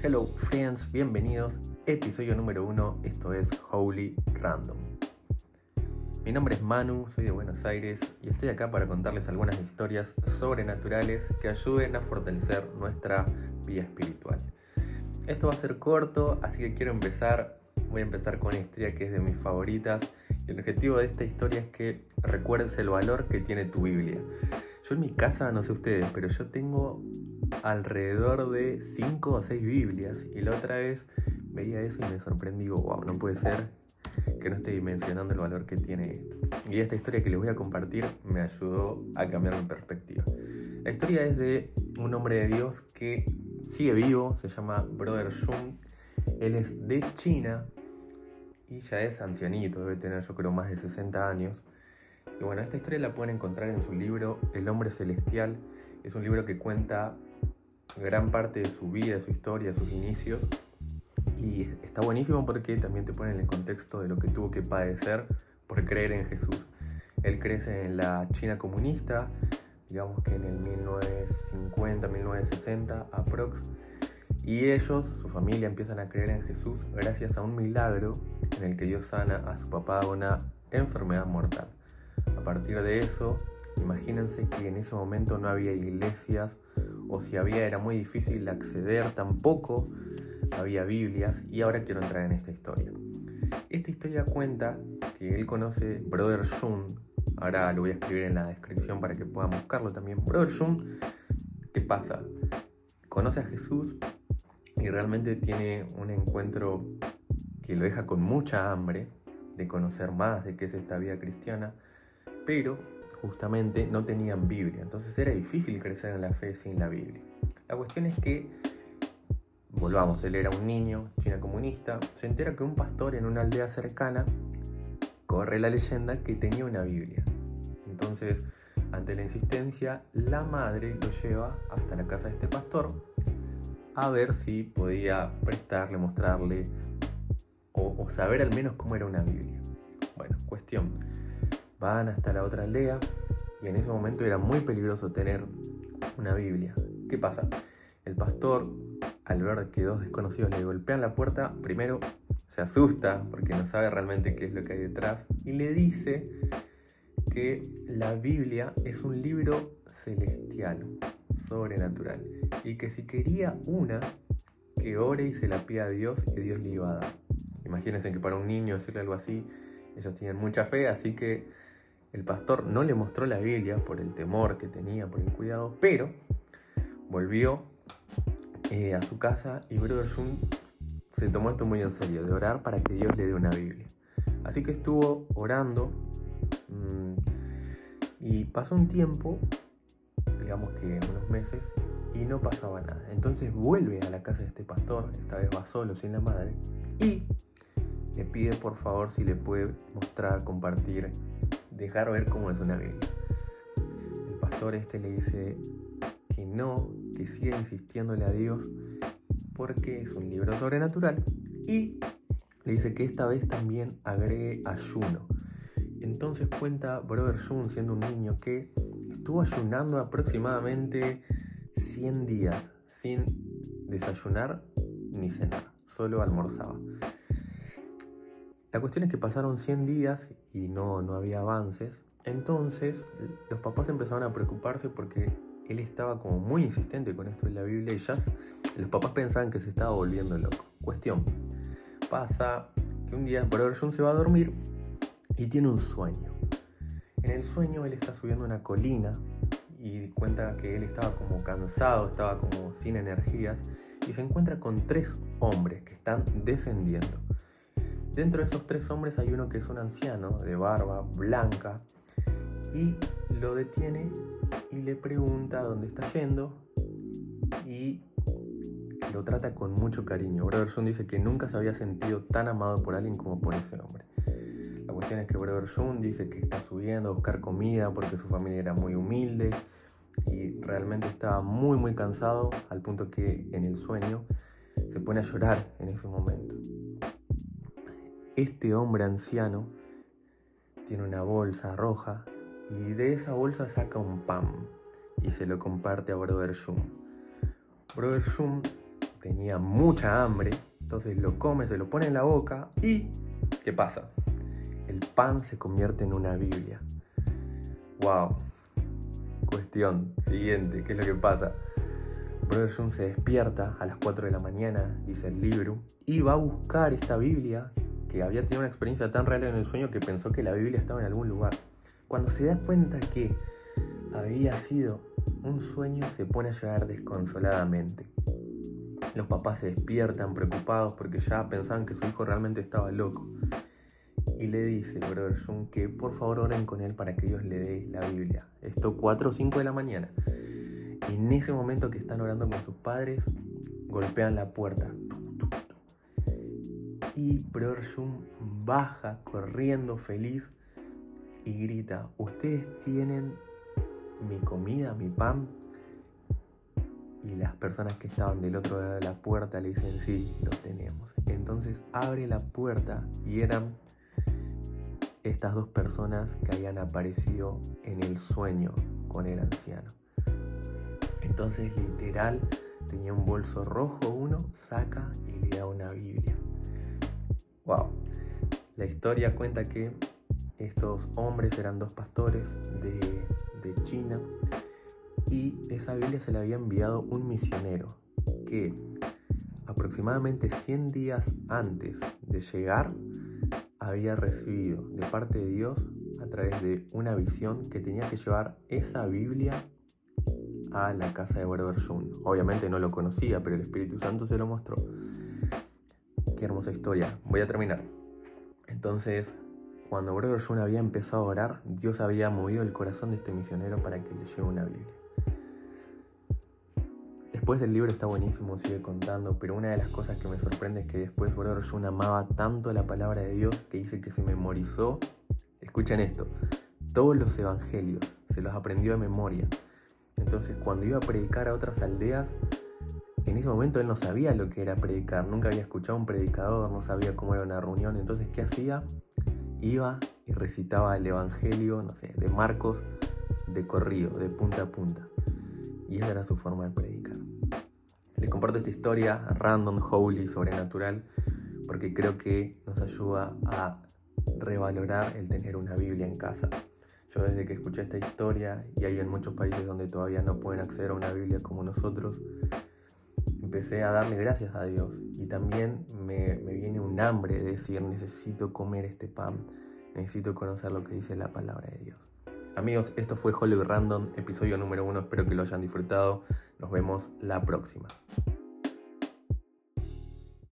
Hello friends, bienvenidos. Episodio número uno, esto es Holy Random. Mi nombre es Manu, soy de Buenos Aires y estoy acá para contarles algunas historias sobrenaturales que ayuden a fortalecer nuestra vida espiritual. Esto va a ser corto, así que quiero empezar. Voy a empezar con una que es de mis favoritas y el objetivo de esta historia es que recuerdes el valor que tiene tu Biblia. Yo en mi casa, no sé ustedes, pero yo tengo alrededor de 5 o 6 Biblias y la otra vez veía eso y me sorprendí, digo, wow, no puede ser que no esté dimensionando el valor que tiene esto. Y esta historia que les voy a compartir me ayudó a cambiar mi perspectiva. La historia es de un hombre de Dios que sigue vivo, se llama Brother Jung. Él es de China y ya es ancianito, debe tener yo creo más de 60 años. Y bueno, esta historia la pueden encontrar en su libro El hombre celestial. Es un libro que cuenta gran parte de su vida, su historia, sus inicios. Y está buenísimo porque también te pone en el contexto de lo que tuvo que padecer por creer en Jesús. Él crece en la China comunista, digamos que en el 1950, 1960 aprox. Y ellos, su familia, empiezan a creer en Jesús gracias a un milagro en el que Dios sana a su papá de una enfermedad mortal. A partir de eso, imagínense que en ese momento no había iglesias o si había era muy difícil acceder, tampoco había Biblias y ahora quiero entrar en esta historia. Esta historia cuenta que él conoce Brother Jung, ahora lo voy a escribir en la descripción para que puedan buscarlo también. Brother Jung, ¿qué pasa? Conoce a Jesús y realmente tiene un encuentro que lo deja con mucha hambre de conocer más de qué es esta vida cristiana, pero justamente no tenían Biblia, entonces era difícil crecer en la fe sin la Biblia. La cuestión es que, volvamos, él era un niño, china comunista, se entera que un pastor en una aldea cercana corre la leyenda que tenía una Biblia. Entonces, ante la insistencia, la madre lo lleva hasta la casa de este pastor a ver si podía prestarle, mostrarle o, o saber al menos cómo era una Biblia. Bueno, cuestión Van hasta la otra aldea y en ese momento era muy peligroso tener una Biblia. ¿Qué pasa? El pastor, al ver que dos desconocidos le golpean la puerta, primero se asusta porque no sabe realmente qué es lo que hay detrás y le dice que la Biblia es un libro celestial, sobrenatural, y que si quería una, que ore y se la pida a Dios y Dios le iba a dar. Imagínense que para un niño decirle algo así, ellos tienen mucha fe, así que el pastor no le mostró la Biblia por el temor que tenía, por el cuidado, pero volvió eh, a su casa y Brother Jung se tomó esto muy en serio, de orar para que Dios le dé una Biblia. Así que estuvo orando mmm, y pasó un tiempo, digamos que unos meses, y no pasaba nada. Entonces vuelve a la casa de este pastor, esta vez va solo, sin la madre, y le pide por favor si le puede mostrar, compartir dejar ver cómo es una Biblia. El pastor este le dice que no, que siga insistiéndole a Dios porque es un libro sobrenatural y le dice que esta vez también agregue ayuno. Entonces cuenta Brother Jun siendo un niño que estuvo ayunando aproximadamente 100 días sin desayunar ni cenar, solo almorzaba. La cuestión es que pasaron 100 días y no, no había avances. Entonces los papás empezaron a preocuparse porque él estaba como muy insistente con esto de la Biblia y ya los papás pensaban que se estaba volviendo loco. Cuestión, pasa que un día Brother John se va a dormir y tiene un sueño. En el sueño él está subiendo una colina y cuenta que él estaba como cansado, estaba como sin energías y se encuentra con tres hombres que están descendiendo. Dentro de esos tres hombres hay uno que es un anciano de barba blanca y lo detiene y le pregunta dónde está yendo y lo trata con mucho cariño. Brother Jun dice que nunca se había sentido tan amado por alguien como por ese hombre. La cuestión es que Brother Jun dice que está subiendo a buscar comida porque su familia era muy humilde y realmente estaba muy muy cansado al punto que en el sueño se pone a llorar en ese momento. Este hombre anciano tiene una bolsa roja y de esa bolsa saca un pan y se lo comparte a Brother Jung. Brother Jung tenía mucha hambre, entonces lo come, se lo pone en la boca y ¿qué pasa? El pan se convierte en una Biblia. ¡Wow! Cuestión siguiente, ¿qué es lo que pasa? Brother Jun se despierta a las 4 de la mañana, dice el libro, y va a buscar esta Biblia que había tenido una experiencia tan real en el sueño que pensó que la Biblia estaba en algún lugar. Cuando se da cuenta que había sido un sueño, se pone a llorar desconsoladamente. Los papás se despiertan preocupados porque ya pensaban que su hijo realmente estaba loco. Y le dice, brother Jun, que por favor oren con él para que Dios le dé la Biblia. Esto 4 o 5 de la mañana. Y en ese momento que están orando con sus padres, golpean la puerta. Y Brother baja corriendo feliz y grita, ustedes tienen mi comida, mi pan. Y las personas que estaban del otro lado de la puerta le dicen, sí, lo tenemos. Entonces abre la puerta y eran estas dos personas que habían aparecido en el sueño con el anciano. Entonces literal tenía un bolso rojo uno, saca y le da una Biblia. Wow. La historia cuenta que estos hombres eran dos pastores de, China y esa Biblia se la había enviado un misionero que aproximadamente 100 días antes de llegar había recibido de parte de Dios a través de una visión que tenía que llevar esa Biblia a la casa de Werber Jun. Obviamente no lo conocía, pero el Espíritu Santo se lo mostró. Qué hermosa historia. Voy a terminar. Entonces, cuando Werber Jun había empezado a orar, Dios había movido el corazón de este misionero para que le lleve una Biblia. Después del libro está buenísimo, sigue contando, pero una de las cosas que me sorprende es que después Brother Jun amaba tanto la palabra de Dios que dice que se memorizó, escuchen esto, todos los evangelios, se los aprendió de memoria. Entonces cuando iba a predicar a otras aldeas, en ese momento él no sabía lo que era predicar, nunca había escuchado un predicador, no sabía cómo era una reunión, entonces ¿qué hacía? Iba y recitaba el Evangelio, no sé, de Marcos de corrido, de punta a punta. Y esa era su forma de predicar. Les comparto esta historia random, holy, sobrenatural, porque creo que nos ayuda a revalorar el tener una Biblia en casa. Yo desde que escuché esta historia, y hay en muchos países donde todavía no pueden acceder a una Biblia como nosotros, empecé a darle gracias a Dios. Y también me, me viene un hambre de decir, necesito comer este pan, necesito conocer lo que dice la palabra de Dios. Amigos, esto fue Hollywood Random, episodio número uno. Espero que lo hayan disfrutado. Nos vemos la próxima.